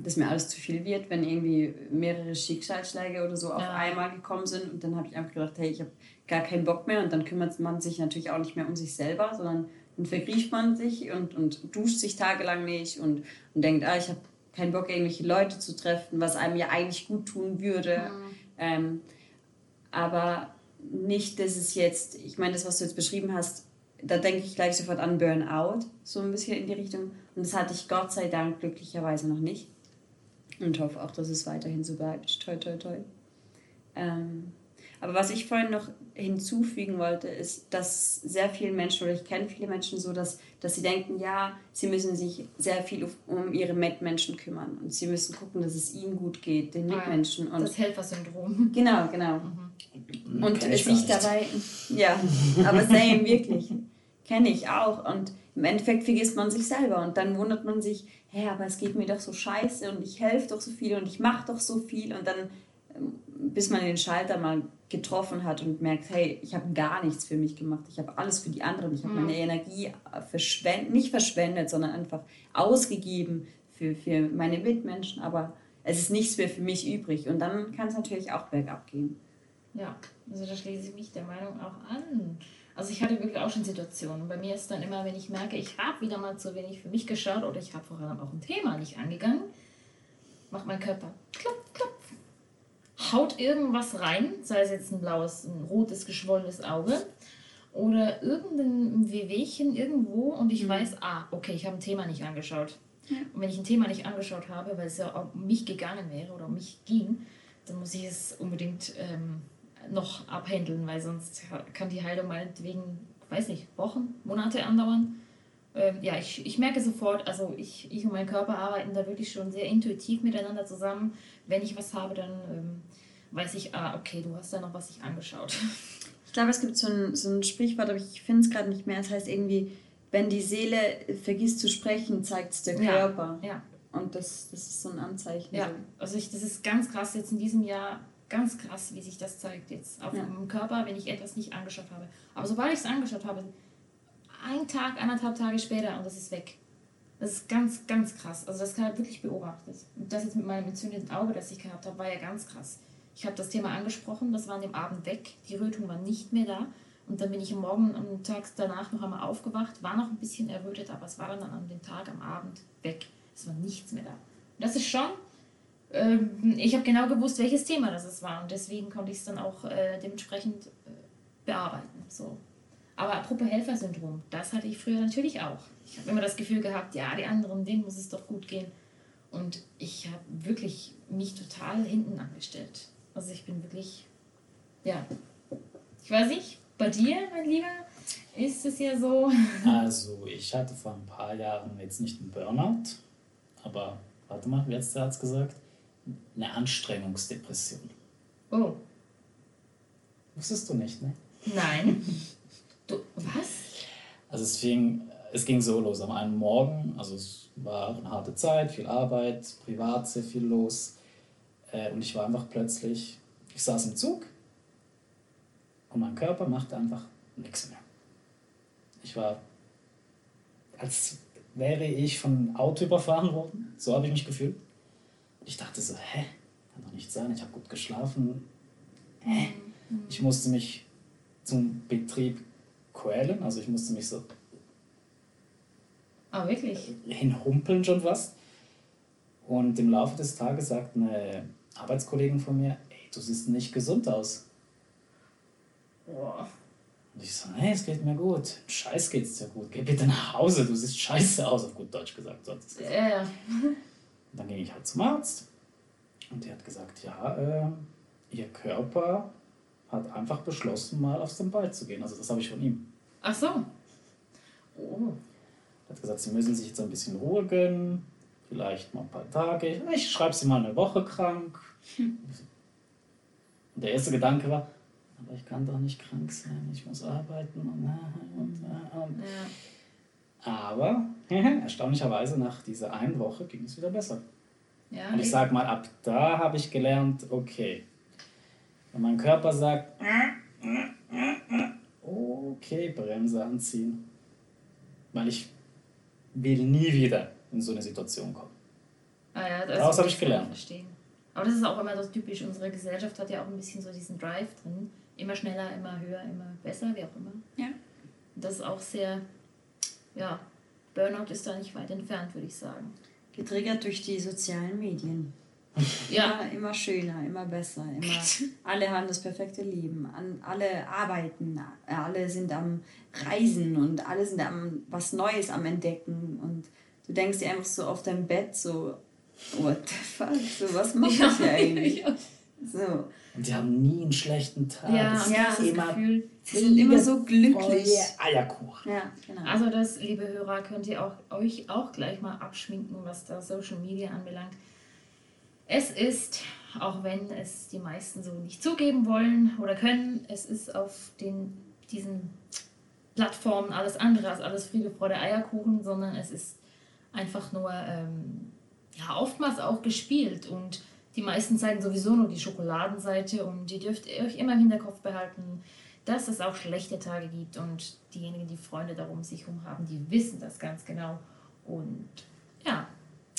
[SPEAKER 3] dass mir alles zu viel wird, wenn irgendwie mehrere Schicksalsschläge oder so auf
[SPEAKER 2] Ja.
[SPEAKER 3] einmal gekommen sind. Und dann habe ich einfach gedacht, hey, ich habe gar keinen Bock mehr. Und dann kümmert man sich natürlich auch nicht mehr um sich selber, sondern dann vergrieft man sich und, und duscht sich tagelang nicht und, und denkt, ah, ich habe keinen Bock, irgendwelche Leute zu treffen, was einem ja eigentlich gut tun würde. Ähm, aber nicht, dass es jetzt, ich meine, das, was du jetzt beschrieben hast, da denke ich gleich sofort an Burnout, so ein bisschen in die Richtung. Und das hatte ich Gott sei Dank glücklicherweise noch nicht. Und hoffe auch, dass es weiterhin so bleibt. Toi, toi, toi. Ähm, aber was ich vorhin noch hinzufügen wollte, ist, dass sehr viele Menschen, oder ich kenne viele Menschen so, dass, dass sie denken, ja, sie müssen sich sehr viel um ihre Mitmenschen kümmern. Und sie müssen gucken, dass es ihnen gut geht, den
[SPEAKER 2] Ah,
[SPEAKER 3] Mitmenschen. Und
[SPEAKER 2] Das Helfersyndrom.
[SPEAKER 3] Genau, genau. Und
[SPEAKER 1] Kenn ich
[SPEAKER 3] sich
[SPEAKER 1] nicht.
[SPEAKER 3] dabei, ja, aber same, wirklich. Kenne ich auch. Und im Endeffekt vergisst man sich selber und dann wundert man sich, hä, aber es geht mir doch so scheiße und ich helfe doch so viel und ich mache doch so viel und dann, ähm, bis man den Schalter mal getroffen hat und merkt, hey, ich habe gar nichts für mich gemacht, ich habe alles für die anderen, ich habe meine Energie verschwendet, nicht verschwendet, sondern einfach ausgegeben für, für meine Mitmenschen, aber es ist nichts mehr für mich übrig und dann kann es natürlich auch bergab gehen.
[SPEAKER 2] Ja, also da schließe ich mich der Meinung auch an. Also ich hatte wirklich auch schon Situationen. Bei mir ist dann immer, wenn ich merke, ich habe wieder mal zu wenig für mich geschaut oder ich habe vor allem auch ein Thema nicht angegangen, macht mein Körper klopf, klopf, haut irgendwas rein, sei es jetzt ein blaues, ein rotes, geschwollenes Auge oder irgendein Wehwehchen irgendwo und ich weiß, ah, okay, ich habe ein Thema nicht angeschaut. Und wenn ich ein Thema nicht angeschaut habe, weil es ja um mich gegangen wäre oder um mich ging, dann muss ich es unbedingt ähm, noch abhändeln, weil sonst kann die Heilung meinetwegen, weiß nicht, Wochen, Monate andauern. Ähm, ja, ich, ich merke sofort, also ich, ich und mein Körper arbeiten da wirklich schon sehr intuitiv miteinander zusammen. Wenn ich was habe, dann ähm, weiß ich, ah, okay, du hast da noch was sich angeschaut.
[SPEAKER 3] Ich glaube, es gibt so ein, so ein Sprichwort, aber ich finde es gerade nicht mehr. Es heißt irgendwie, wenn die Seele vergisst zu sprechen, zeigt es der
[SPEAKER 2] Ja,
[SPEAKER 3] Körper.
[SPEAKER 2] Ja,
[SPEAKER 3] Und das, das ist so ein Anzeichen.
[SPEAKER 2] ja.
[SPEAKER 3] So.
[SPEAKER 2] Also ich, das ist ganz krass jetzt in diesem Jahr, ganz krass, wie sich das zeigt jetzt auf
[SPEAKER 3] Ja.
[SPEAKER 2] dem Körper, wenn ich etwas nicht angeschaut habe. Aber sobald ich es angeschaut habe, ein Tag, anderthalb Tage später und das ist weg. Das ist ganz, ganz krass. Also das kann ich wirklich beobachtet. Und das jetzt mit meinem entzündeten Auge, das ich gehabt habe, war ja ganz krass. Ich habe das Thema angesprochen, das war an dem Abend weg. Die Rötung war nicht mehr da. Und dann bin ich am Morgen, am Tag danach noch einmal aufgewacht, war noch ein bisschen errötet, aber es war dann an dem Tag, am Abend weg. Es war nichts mehr da. Und das ist schon, ähm, ich habe genau gewusst, welches Thema das war und deswegen konnte ich es dann auch äh, dementsprechend äh, bearbeiten. So. Aber apropos Helfersyndrom, das hatte ich früher natürlich auch. Ich habe immer das Gefühl gehabt, ja, die anderen, denen muss es doch gut gehen. Und ich habe wirklich mich total hinten angestellt. Also ich bin wirklich, ja, ich weiß nicht, bei dir, mein Lieber, ist es ja so.
[SPEAKER 1] Also ich hatte vor ein paar Jahren jetzt nicht einen Burnout, aber warte mal, wie hat Arzt gesagt? Eine Anstrengungsdepression.
[SPEAKER 2] Oh.
[SPEAKER 1] Wusstest du nicht, ne?
[SPEAKER 2] Nein. Du, was?
[SPEAKER 1] Also es fing, es ging so los am einen Morgen, also es war eine harte Zeit, viel Arbeit, privat sehr viel los. Äh, und ich war einfach plötzlich, ich saß im Zug und mein Körper machte einfach nichts mehr. Ich war, als wäre ich von einem Auto überfahren worden, so habe ich mich gefühlt. Und ich dachte so, hä, kann doch nicht sein, ich habe gut geschlafen. Hä? Ich musste mich zum Betrieb quälen, also ich musste mich so
[SPEAKER 2] Ah, wirklich?
[SPEAKER 1] hinhumpeln schon fast. Und im Laufe des Tages sagt eine Arbeitskollegin von mir, ey, du siehst nicht gesund aus.
[SPEAKER 2] Boah.
[SPEAKER 1] Und ich so, hey, es geht mir gut. Scheiß geht's dir gut. Geh bitte nach Hause, du siehst scheiße aus, auf gut Deutsch gesagt. So hat sie's gesagt.
[SPEAKER 2] Ja, ja.
[SPEAKER 1] Und dann ging ich halt zum Arzt. Und der hat gesagt, ja, äh, ihr Körper hat einfach beschlossen, mal aufs Standby zu gehen. Also das habe ich von ihm.
[SPEAKER 2] Ach so. Oh.
[SPEAKER 1] Er hat gesagt, sie müssen sich jetzt ein bisschen Ruhe gönnen. Vielleicht mal ein paar Tage. Ich schreibe sie mal eine Woche krank. Und der erste Gedanke war, aber ich kann doch nicht krank sein, ich muss arbeiten und, äh, und, äh, und.
[SPEAKER 2] Ja.
[SPEAKER 1] Aber erstaunlicherweise nach dieser einen Woche ging es wieder besser.
[SPEAKER 2] Ja,
[SPEAKER 1] Und ich sag mal, ab da habe ich gelernt, okay, wenn mein Körper sagt, okay, Bremse anziehen, weil ich will nie wieder in so eine Situation kommen.
[SPEAKER 2] Ah ja, das
[SPEAKER 1] Daraus habe ich gelernt.
[SPEAKER 2] Verstehen. Aber das ist auch immer so typisch. Unsere Gesellschaft hat ja auch ein bisschen so diesen Drive drin. Immer schneller, immer höher, immer besser, wie auch immer.
[SPEAKER 3] Ja.
[SPEAKER 2] Und das ist auch sehr, ja, Burnout ist da nicht weit entfernt, würde ich sagen.
[SPEAKER 3] Getriggert durch die sozialen Medien.
[SPEAKER 2] Ja,
[SPEAKER 3] Immer, immer schöner, immer besser. Immer, alle haben das perfekte Leben. An, alle arbeiten, alle sind am Reisen und alle sind am was Neues am Entdecken. Und du denkst dir einfach so auf deinem Bett so, what the fuck, so was mache ich hier eigentlich? So.
[SPEAKER 1] Und die haben nie einen schlechten Tag.
[SPEAKER 2] ja,
[SPEAKER 1] Es
[SPEAKER 2] ja,
[SPEAKER 1] ist
[SPEAKER 2] das
[SPEAKER 1] immer
[SPEAKER 2] Gefühl.
[SPEAKER 3] Sie sind immer so glücklich.
[SPEAKER 1] Eierkuchen.
[SPEAKER 3] Ja, genau.
[SPEAKER 2] Also das, liebe Hörer, könnt ihr auch, euch auch gleich mal abschminken, was da Social Media anbelangt. Es ist, auch wenn es die meisten so nicht zugeben wollen oder können, es ist auf den, diesen Plattformen alles andere als alles Friede, Freude, Eierkuchen, sondern es ist einfach nur ähm, ja, oftmals auch gespielt. Und die meisten zeigen sowieso nur die Schokoladenseite und ihr dürft euch immer im Hinterkopf behalten, dass es auch schlechte Tage gibt und diejenigen, die Freunde darum sich herum haben, die wissen das ganz genau. Und ja,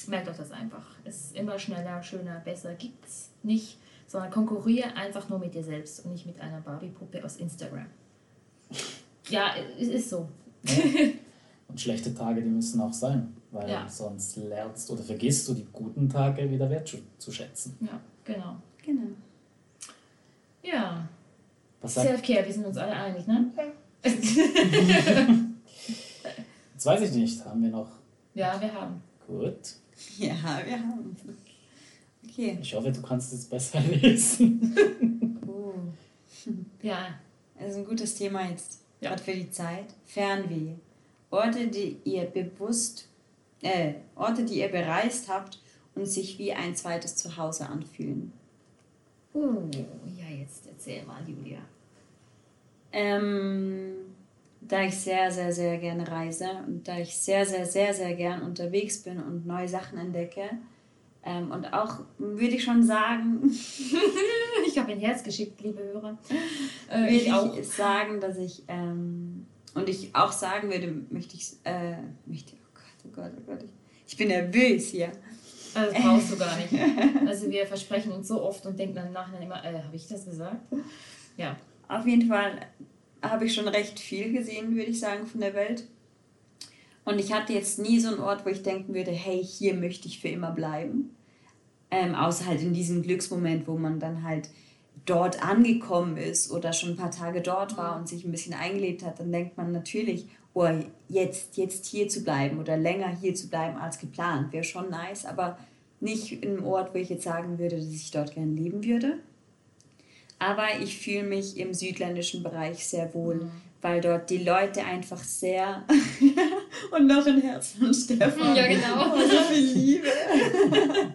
[SPEAKER 2] merkt euch das einfach. Es ist immer schneller, schöner, besser gibt's nicht, sondern konkurriere einfach nur mit dir selbst und nicht mit einer Barbie-Puppe aus Instagram. Ja, es ist so.
[SPEAKER 1] Und schlechte Tage, die müssen auch sein, weil
[SPEAKER 2] Ja.
[SPEAKER 1] sonst lernst oder vergisst du die guten Tage wieder wertzuschätzen.
[SPEAKER 2] Ja, genau.
[SPEAKER 3] genau.
[SPEAKER 2] Ja, Self-Care, wir sind uns alle einig, ne?
[SPEAKER 1] jetzt weiß ich nicht, haben wir noch
[SPEAKER 2] Ja, wir haben.
[SPEAKER 1] gut.
[SPEAKER 3] Ja, wir haben. Okay.
[SPEAKER 1] Ich hoffe, du kannst es besser lesen.
[SPEAKER 3] Oh.
[SPEAKER 2] Ja,
[SPEAKER 3] Das ist ein gutes Thema jetzt.
[SPEAKER 2] Ja.
[SPEAKER 3] Gerade für die Zeit. Fernweh. Orte, die ihr bewusst, äh, Orte, die ihr bereist habt und sich wie ein zweites Zuhause anfühlen.
[SPEAKER 2] Uh, ja, jetzt erzähl mal, Julia.
[SPEAKER 3] Ähm, da ich sehr, sehr, sehr gerne reise und da ich sehr, sehr, sehr, sehr gern unterwegs bin und neue Sachen entdecke. Ähm, und auch, würde ich schon sagen,
[SPEAKER 2] Ich habe ein Herz geschickt, liebe Hörer. Äh,
[SPEAKER 3] würde
[SPEAKER 2] ich auch.
[SPEAKER 3] sagen, dass ich, ähm, und ich auch sagen würde, möchte ich, äh, möchte, oh Gott, oh Gott, oh Gott, ich, ich bin nervös hier.
[SPEAKER 2] Also, das brauchst du gar nicht. Also wir versprechen uns so oft und denken dann nachher immer, äh, habe ich das gesagt? Ja.
[SPEAKER 3] Auf jeden Fall habe ich schon recht viel gesehen, würde ich sagen, von der Welt. Und ich hatte jetzt nie so einen Ort, wo ich denken würde, hey, hier möchte ich für immer bleiben. Ähm, außer halt in diesem Glücksmoment, wo man dann halt dort angekommen ist oder schon ein paar Tage dort war und sich ein bisschen eingelebt hat, dann denkt man natürlich, oh, jetzt, jetzt hier zu bleiben oder länger hier zu bleiben als geplant, wäre schon nice, aber nicht in einem Ort, wo ich jetzt sagen würde, dass ich dort gerne leben würde. Aber ich fühle mich im südländischen Bereich sehr wohl, mhm. weil dort die Leute einfach sehr. und noch ein Herz von Stefan. Ja, genau. Oh, so viel Liebe.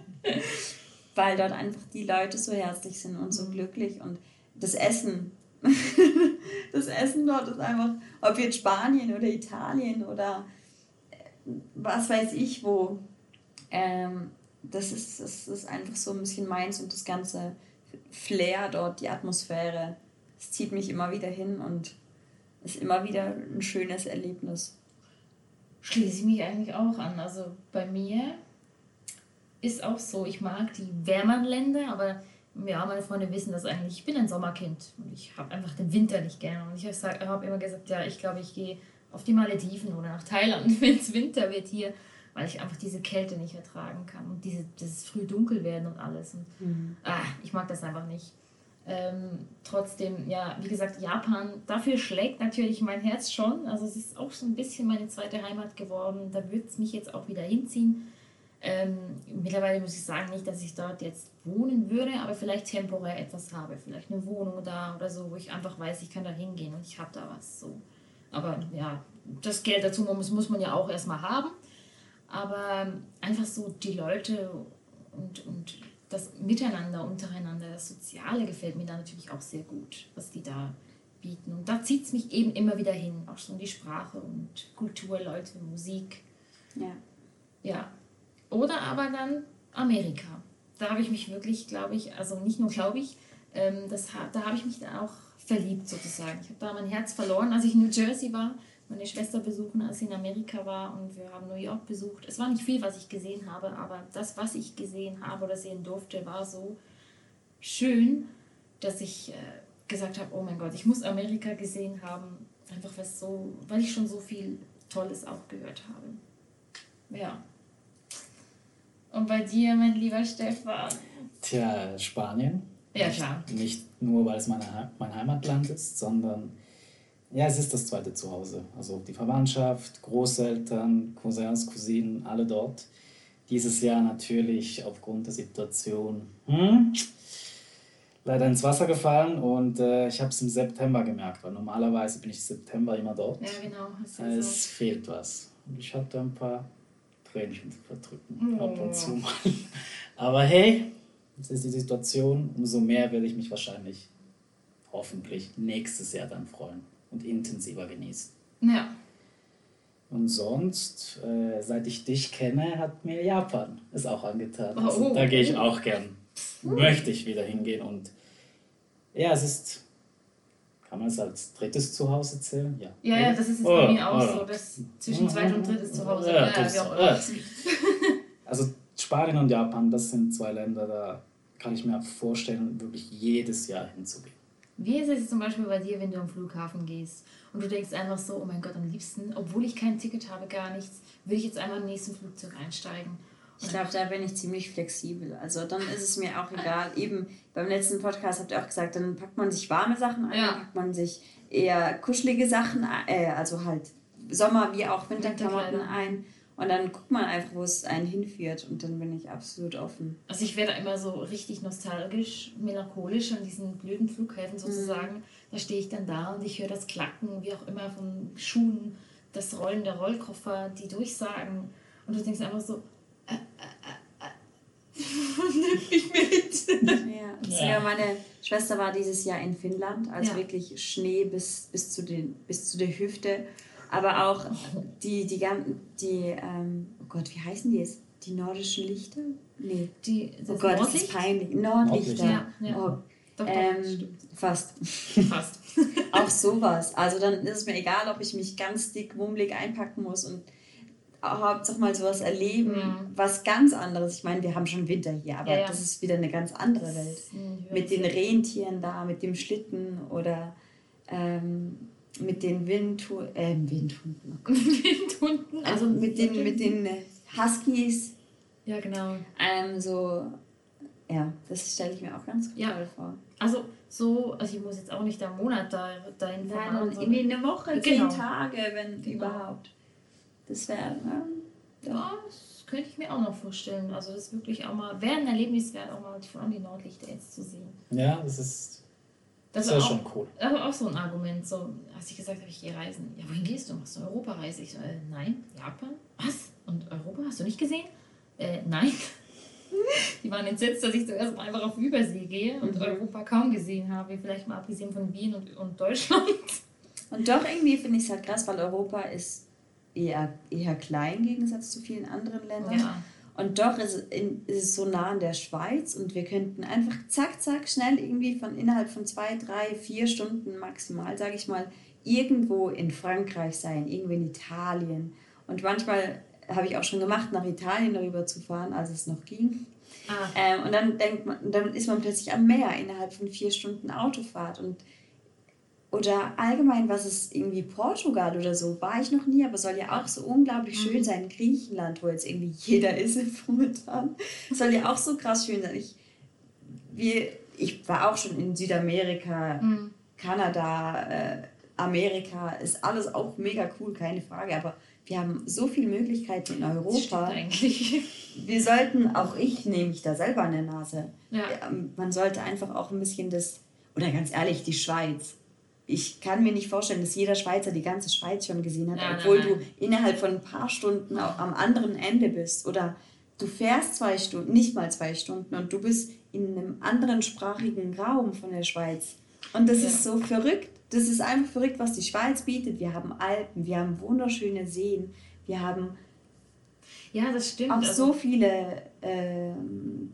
[SPEAKER 3] weil dort einfach die Leute so herzlich sind und so mhm. glücklich und das Essen. das Essen dort ist einfach, ob jetzt Spanien oder Italien oder äh, was weiß ich wo. Ähm, das, ist, das ist einfach so ein bisschen meins und das ganze Flair dort, die Atmosphäre, es zieht mich immer wieder hin und ist immer wieder ein schönes Erlebnis.
[SPEAKER 2] Schließe ich mich eigentlich auch an. Also bei mir ist auch so, ich mag die wärmeren Länder, aber ja, meine Freunde wissen das eigentlich. Ich bin ein Sommerkind und ich habe einfach den Winter nicht gerne. Und ich habe immer gesagt, ja, ich glaube, ich gehe auf die Malediven oder nach Thailand, wenn es Winter wird hier, weil ich einfach diese Kälte nicht ertragen kann und diese, dieses früh dunkel werden und alles. Und, mhm. ah, ich mag das einfach nicht. Ähm, trotzdem, ja, wie gesagt, Japan, dafür schlägt natürlich mein Herz schon. Also es ist auch so ein bisschen meine zweite Heimat geworden. Da wird es mich jetzt auch wieder hinziehen. Ähm, mittlerweile muss ich sagen, nicht, dass ich dort jetzt wohnen würde, aber vielleicht temporär etwas habe. Vielleicht eine Wohnung da oder so, wo ich einfach weiß, ich kann da hingehen und ich habe da was. So. Aber ja, das Geld dazu muss, muss man ja auch erstmal haben. Aber einfach so die Leute und, und das Miteinander untereinander, das Soziale gefällt mir da natürlich auch sehr gut, was die da bieten. Und da zieht es mich eben immer wieder hin, auch schon die Sprache und Kultur, Leute, Musik. Ja. Ja, oder aber dann Amerika. Da habe ich mich wirklich, glaube ich, also nicht nur glaube ich, ähm, das, da habe ich mich dann auch verliebt sozusagen. Ich habe da mein Herz verloren, als ich in New Jersey war, meine Schwester besuchen, als sie in Amerika war und wir haben New York besucht. Es war nicht viel, was ich gesehen habe, aber das, was ich gesehen habe oder sehen durfte, war so schön, dass ich äh, gesagt habe, oh mein Gott, ich muss Amerika gesehen haben, einfach was so, weil ich schon so viel Tolles auch gehört habe. Ja. Und bei dir, mein lieber Stefan?
[SPEAKER 1] Tja, Spanien.
[SPEAKER 2] Ja, klar.
[SPEAKER 1] Nicht nur, weil es meine, mein Heimatland ist, sondern ja, es ist das zweite Zuhause. Also die Verwandtschaft, Großeltern, Cousins, Cousinen, alle dort. Dieses Jahr natürlich aufgrund der Situation hm, leider ins Wasser gefallen und äh, ich habe es im September gemerkt, weil normalerweise bin ich im September immer dort.
[SPEAKER 2] Ja, genau.
[SPEAKER 1] Es so. fehlt was. Und ich hatte ein paar Tränchen zu verdrücken, oh. ab und zu mal. Aber hey, das ist die Situation. Umso mehr werde ich mich wahrscheinlich hoffentlich nächstes Jahr dann freuen und intensiver genießen.
[SPEAKER 2] Ja.
[SPEAKER 1] Und sonst, äh, seit ich dich kenne, hat mir Japan es auch angetan. Also, oh. Da gehe ich auch gern. Möchte ich wieder hingehen. Und ja, es ist kann man es als drittes Zuhause zählen? Ja.
[SPEAKER 2] Ja, ja, das ist jetzt oh, bei mir auch oh. so, dass zwischen zweit und drittes Zuhause. Ja, ja, das, ja.
[SPEAKER 1] Also Spanien und Japan, das sind zwei Länder, da kann ich mir vorstellen, wirklich jedes Jahr hinzugehen.
[SPEAKER 2] Wie ist es zum Beispiel bei dir, wenn du am Flughafen gehst und du denkst einfach so, oh mein Gott, am liebsten, obwohl ich kein Ticket habe, gar nichts, will ich jetzt einmal im nächsten Flugzeug einsteigen
[SPEAKER 3] ich glaube, da bin ich ziemlich flexibel. Also dann ist es mir auch egal. Eben beim letzten Podcast habt ihr auch gesagt, dann packt man sich warme Sachen ein, ja. dann packt man sich eher kuschelige Sachen, äh, also halt Sommer- wie auch Winterklamotten ein. Und dann guckt man einfach, wo es einen hinführt. Und dann bin ich absolut offen.
[SPEAKER 2] Also ich werde immer so richtig nostalgisch, melancholisch an diesen blöden Flughäfen sozusagen. Mhm. Da stehe ich dann da und ich höre das Klacken, wie auch immer, von Schuhen, das Rollen der Rollkoffer, die Durchsagen. Und du denkst einfach so, Nimm mich mit.
[SPEAKER 3] Ja. ja. meine Schwester war dieses Jahr in Finnland, also ja. wirklich Schnee bis, bis, zu den, bis zu der Hüfte. Aber auch die, die, die ähm, oh Gott, wie heißen die jetzt? Die nordischen Lichter? Nee. Die, oh Gott, Nordlicht? das ist peinlich. Nordlichter. Ja, ja. Oh. Doch, doch, ähm, fast. Fast. auch sowas. Also dann ist es mir egal, ob ich mich ganz dick, wummelig einpacken muss und Hauptsache mal sowas erleben, mhm. was ganz anderes. Ich meine, wir haben schon Winter hier, aber ja, ja. das ist wieder eine ganz andere Welt. Mit den Rentieren da, mit dem Schlitten oder ähm, mit den Windhunden, äh, Windhunden. Oh Windhunden? Also mit den, mit den Huskies.
[SPEAKER 2] Ja, genau.
[SPEAKER 3] Ähm, so, ja, das stelle ich mir auch ganz ja. toll vor.
[SPEAKER 2] Also so, also ich muss jetzt auch nicht einen Monat da, dahin
[SPEAKER 3] fahren. Nein, irgendwie eine Woche, genau. zehn Tage, wenn genau. überhaupt. Das wäre,
[SPEAKER 2] ne? Ja, das könnte ich mir auch noch vorstellen. Also das ist wirklich auch mal, wäre ein Erlebnis wert, auch mal von die Nordlichter jetzt zu sehen.
[SPEAKER 1] Ja, das ist
[SPEAKER 2] das, das ist schon cool. Aber auch so ein Argument, so, als ich gesagt habe, ich gehe reisen. Ja, wohin gehst du? Machst du eine Europareise? Ich so, äh, nein, Japan? Was? Und Europa hast du nicht gesehen? Äh, nein. Die waren entsetzt, dass ich zuerst mal einfach auf Übersee gehe und mhm. Europa kaum gesehen habe, vielleicht mal abgesehen von Wien und, und Deutschland.
[SPEAKER 3] Und doch irgendwie finde ich es halt krass, weil Europa ist eher, eher klein im Gegensatz zu vielen anderen Ländern. Ja. Und doch ist, in, ist es so nah an der Schweiz und wir könnten einfach zack, zack, schnell irgendwie von innerhalb von zwei, drei, vier Stunden maximal, sage ich mal, irgendwo in Frankreich sein, irgendwo in Italien. Und manchmal habe ich auch schon gemacht, nach Italien darüber zu fahren, als es noch ging. Ah. Ähm, und dann denkt man, dann ist man plötzlich am Meer innerhalb von vier Stunden Autofahrt. Und oder allgemein, was ist irgendwie Portugal oder so, war ich noch nie, aber soll ja auch so unglaublich schön mhm. sein. Griechenland, wo jetzt irgendwie jeder ist momentan, soll ja auch so krass schön sein. Ich, wir, ich war auch schon in Südamerika, mhm. Kanada, äh, Amerika, ist alles auch mega cool, keine Frage, aber wir haben so viele Möglichkeiten in Europa. eigentlich. Wir sollten, auch ich nehme mich da selber an der Nase. Ja. Man sollte einfach auch ein bisschen das, oder ganz ehrlich, die Schweiz ich kann mir nicht vorstellen, dass jeder Schweizer die ganze Schweiz schon gesehen hat, nein, obwohl nein, nein. du innerhalb von ein paar Stunden am anderen Ende bist. Oder du fährst zwei Stunden, nicht mal zwei Stunden und du bist in einem anderen sprachigen Raum von der Schweiz. Und das ja. ist so verrückt. Das ist einfach verrückt, was die Schweiz bietet. Wir haben Alpen, wir haben wunderschöne Seen, wir haben
[SPEAKER 2] ja, das stimmt.
[SPEAKER 3] auch also, so viele. Ähm,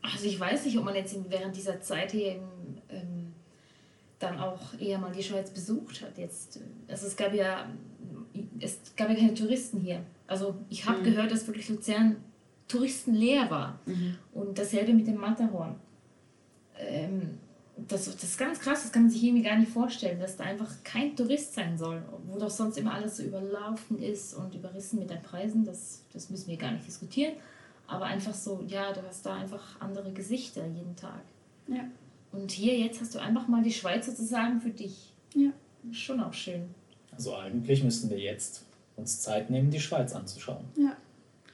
[SPEAKER 2] also ich weiß nicht, ob man jetzt während dieser Zeit hier ähm, dann auch eher mal die Schweiz besucht hat. Jetzt, also es gab ja, es gab ja keine Touristen hier. Also ich habe mhm. gehört, dass wirklich Luzern touristenleer war. Mhm. Und dasselbe mit dem Matterhorn. Ähm, das, das ist ganz krass, das kann man sich irgendwie gar nicht vorstellen, dass da einfach kein Tourist sein soll, wo doch sonst immer alles so überlaufen ist und überrissen mit den Preisen, das, das müssen wir gar nicht diskutieren. Aber einfach so, ja, du hast da einfach andere Gesichter jeden Tag. Ja. Und hier jetzt hast du einfach mal die Schweiz sozusagen für dich. Ja. Schon auch schön.
[SPEAKER 1] Also eigentlich müssten wir jetzt uns Zeit nehmen, die Schweiz anzuschauen.
[SPEAKER 3] Ja.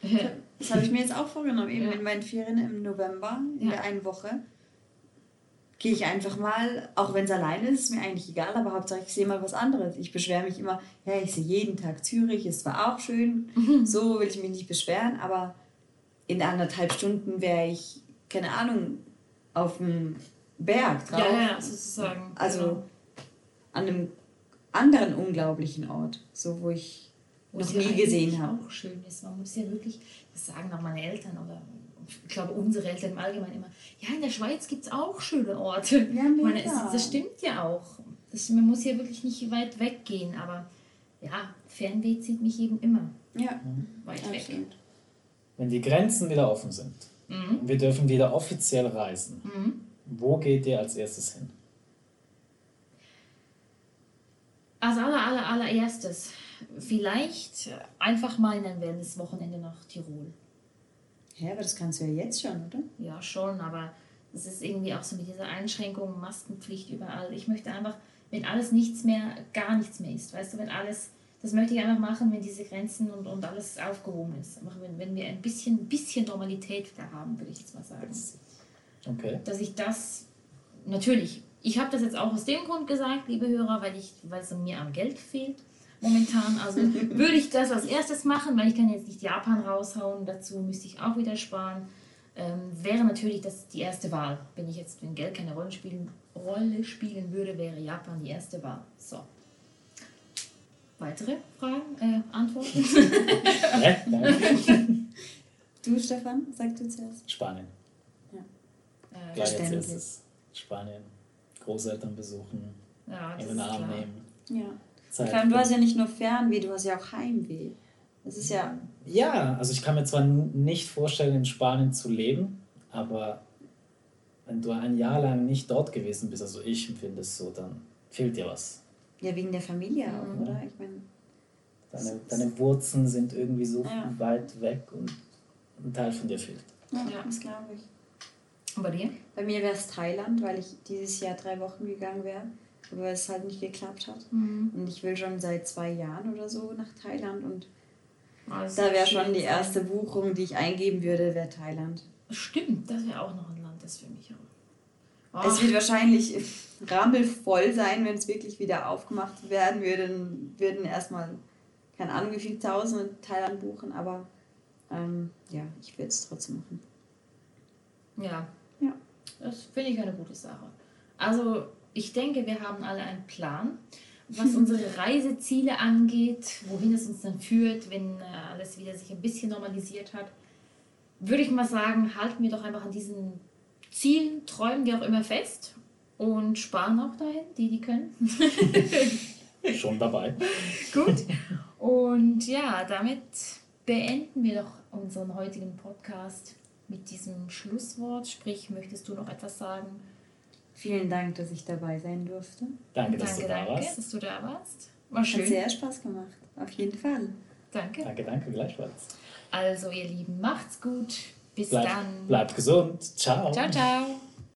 [SPEAKER 3] Das habe ich mir jetzt auch vorgenommen, eben ja. in meinen Ferien im November, in ja. der einen Woche. Gehe ich einfach mal, auch wenn es alleine ist, ist mir eigentlich egal, aber Hauptsache ich sehe mal was anderes. Ich beschwere mich immer, ja, ich sehe jeden Tag Zürich, ist zwar auch schön, so will ich mich nicht beschweren, aber in anderthalb Stunden wäre ich, keine Ahnung, auf dem Berg drauf. Ja, ja, sozusagen. Also genau. an einem anderen unglaublichen Ort, so wo ich wo noch nie gesehen habe.
[SPEAKER 2] auch schön ist. Man muss ja wirklich, das sagen auch meine Eltern oder ich glaube unsere Eltern im Allgemeinen immer, ja, in der Schweiz gibt es auch schöne Orte. Ja, mega. meine, es, das stimmt ja auch. Das, man muss ja wirklich nicht weit weggehen, aber ja, Fernweh zieht mich eben immer ja.
[SPEAKER 1] weit ja, weg. Stimmt. Wenn die Grenzen wieder offen sind, mhm. wir dürfen wieder offiziell reisen, mhm wo geht ihr als erstes hin?
[SPEAKER 2] Als aller, aller, allererstes vielleicht einfach mal in ein Wellness-Wochenende nach Tirol.
[SPEAKER 3] Ja, aber das kannst du ja jetzt schon, oder?
[SPEAKER 2] Ja, schon, aber es ist irgendwie auch so mit dieser Einschränkung, Maskenpflicht überall. Ich möchte einfach, wenn alles nichts mehr, gar nichts mehr ist, weißt du, wenn alles, das möchte ich einfach machen, wenn diese Grenzen und, und alles aufgehoben ist. Einfach wenn, wenn wir ein bisschen, bisschen Normalität da haben, würde ich jetzt mal sagen. Okay. Dass ich das natürlich, ich habe das jetzt auch aus dem Grund gesagt, liebe Hörer, weil, ich, weil es mir am Geld fehlt momentan. Also würde ich das als erstes machen, weil ich kann jetzt nicht Japan raushauen, dazu müsste ich auch wieder sparen. Ähm, wäre natürlich das die erste Wahl. Wenn ich jetzt, wenn Geld keine Rolle spielen, Rolle spielen würde, wäre Japan die erste Wahl. So. Weitere Fragen, äh, Antworten?
[SPEAKER 3] du, Stefan, sag du zuerst.
[SPEAKER 1] Spanien. Äh, Gleich als erstes Spanien. Großeltern besuchen, ja, in den Arm nehmen.
[SPEAKER 3] Ja. Zeit Vor allem, du hast ja nicht nur Fernweh, du hast ja auch Heimweh. Das ist ja.
[SPEAKER 1] Ja, also ich kann mir zwar nicht vorstellen, in Spanien zu leben, aber wenn du ein Jahr lang nicht dort gewesen bist, also ich empfinde es so, dann fehlt dir was.
[SPEAKER 3] Ja, wegen der Familie auch,
[SPEAKER 2] Mhm.
[SPEAKER 3] oder? Ich meine,
[SPEAKER 1] Deine, deine Wurzeln sind irgendwie so
[SPEAKER 3] Ja.
[SPEAKER 1] weit weg und ein Teil von dir fehlt.
[SPEAKER 3] ja,
[SPEAKER 2] Ja.
[SPEAKER 3] das glaube ich.
[SPEAKER 2] Und bei dir?
[SPEAKER 3] Bei mir wäre es Thailand, weil ich dieses Jahr drei Wochen gegangen wäre, aber es halt nicht geklappt hat. Und ich will schon seit zwei Jahren oder so nach Thailand und
[SPEAKER 2] Also
[SPEAKER 3] da wäre schon die erste Buchung, die ich eingeben würde, wäre Thailand.
[SPEAKER 2] Stimmt, das wäre auch noch ein Land, das für mich auch.
[SPEAKER 3] Es wird wahrscheinlich rammelvoll sein, wenn es wirklich wieder aufgemacht werden würde. Dann würden erstmal, keine Ahnung, wie viele Tausende Thailand buchen, aber ähm, ja, ich würde es trotzdem machen. Ja.
[SPEAKER 2] Das finde ich eine gute Sache. Also, ich denke, wir haben alle einen Plan, was unsere Reiseziele angeht, wohin es uns dann führt, wenn äh, alles wieder sich ein bisschen normalisiert hat. Würde ich mal sagen, halten wir doch einfach an diesen Zielen, Träumen, wie auch immer fest und sparen auch dahin, die, die können.
[SPEAKER 1] Schon dabei.
[SPEAKER 2] Gut. Und ja, damit beenden wir doch unseren heutigen Podcast mit diesem Schlusswort. Sprich, möchtest du noch etwas sagen?
[SPEAKER 3] Vielen Dank, dass ich dabei sein durfte.
[SPEAKER 1] Danke, dass
[SPEAKER 2] danke,
[SPEAKER 1] du da
[SPEAKER 2] danke,
[SPEAKER 1] warst.
[SPEAKER 2] dass du da warst. War
[SPEAKER 3] Hat
[SPEAKER 2] schön.
[SPEAKER 3] sehr Spaß gemacht. Auf jeden Fall.
[SPEAKER 2] Danke.
[SPEAKER 1] Danke, danke, gleichfalls.
[SPEAKER 2] Also, ihr Lieben, macht's gut. Bis
[SPEAKER 1] Bleib,
[SPEAKER 2] dann.
[SPEAKER 1] bleibt gesund. Ciao.
[SPEAKER 2] Ciao, ciao.